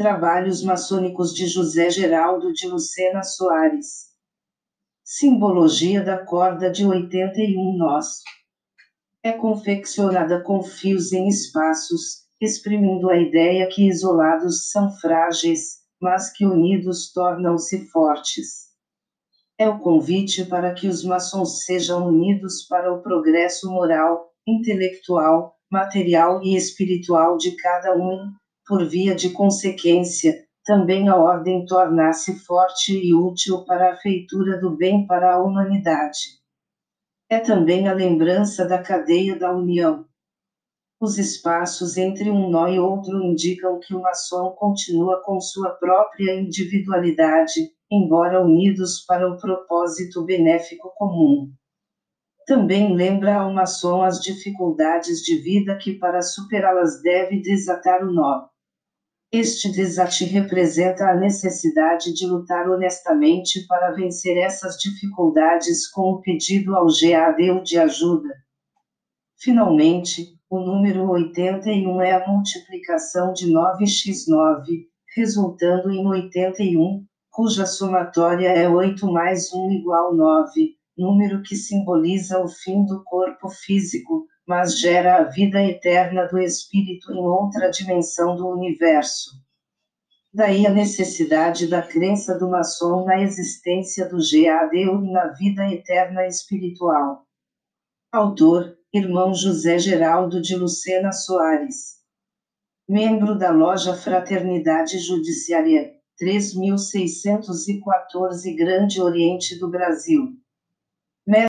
Trabalhos maçônicos de José Geraldo de Lucena Soares. Simbologia da corda de 81 nós. É confeccionada com fios em espaços, exprimindo a ideia que isolados são frágeis, mas que unidos tornam-se fortes. É o convite para que os maçons sejam unidos para o progresso moral, intelectual, material e espiritual de cada um, por via de consequência, também a ordem tornar-se forte e útil para a feitura do bem para a humanidade. É também a lembrança da cadeia da união. Os espaços entre um nó e outro indicam que o maçom continua com sua própria individualidade, embora unidos para o propósito benéfico comum. Também lembra ao maçom as dificuldades de vida que para superá-las deve desatar o nó. Este desate representa a necessidade de lutar honestamente para vencer essas dificuldades com o pedido ao GADEU de ajuda. Finalmente, o número 81 é a multiplicação de 9x9, resultando em 81, cuja somatória é 8 mais 1 igual 9, número que simboliza o fim do corpo físico, mas gera a vida eterna do espírito em outra dimensão do universo. Daí a necessidade da crença do maçom na existência do GADU e na vida eterna espiritual. Autor: Irmão José Geraldo de Lucena Soares. Membro da loja Fraternidade Judiciária 3614 Grande Oriente do Brasil.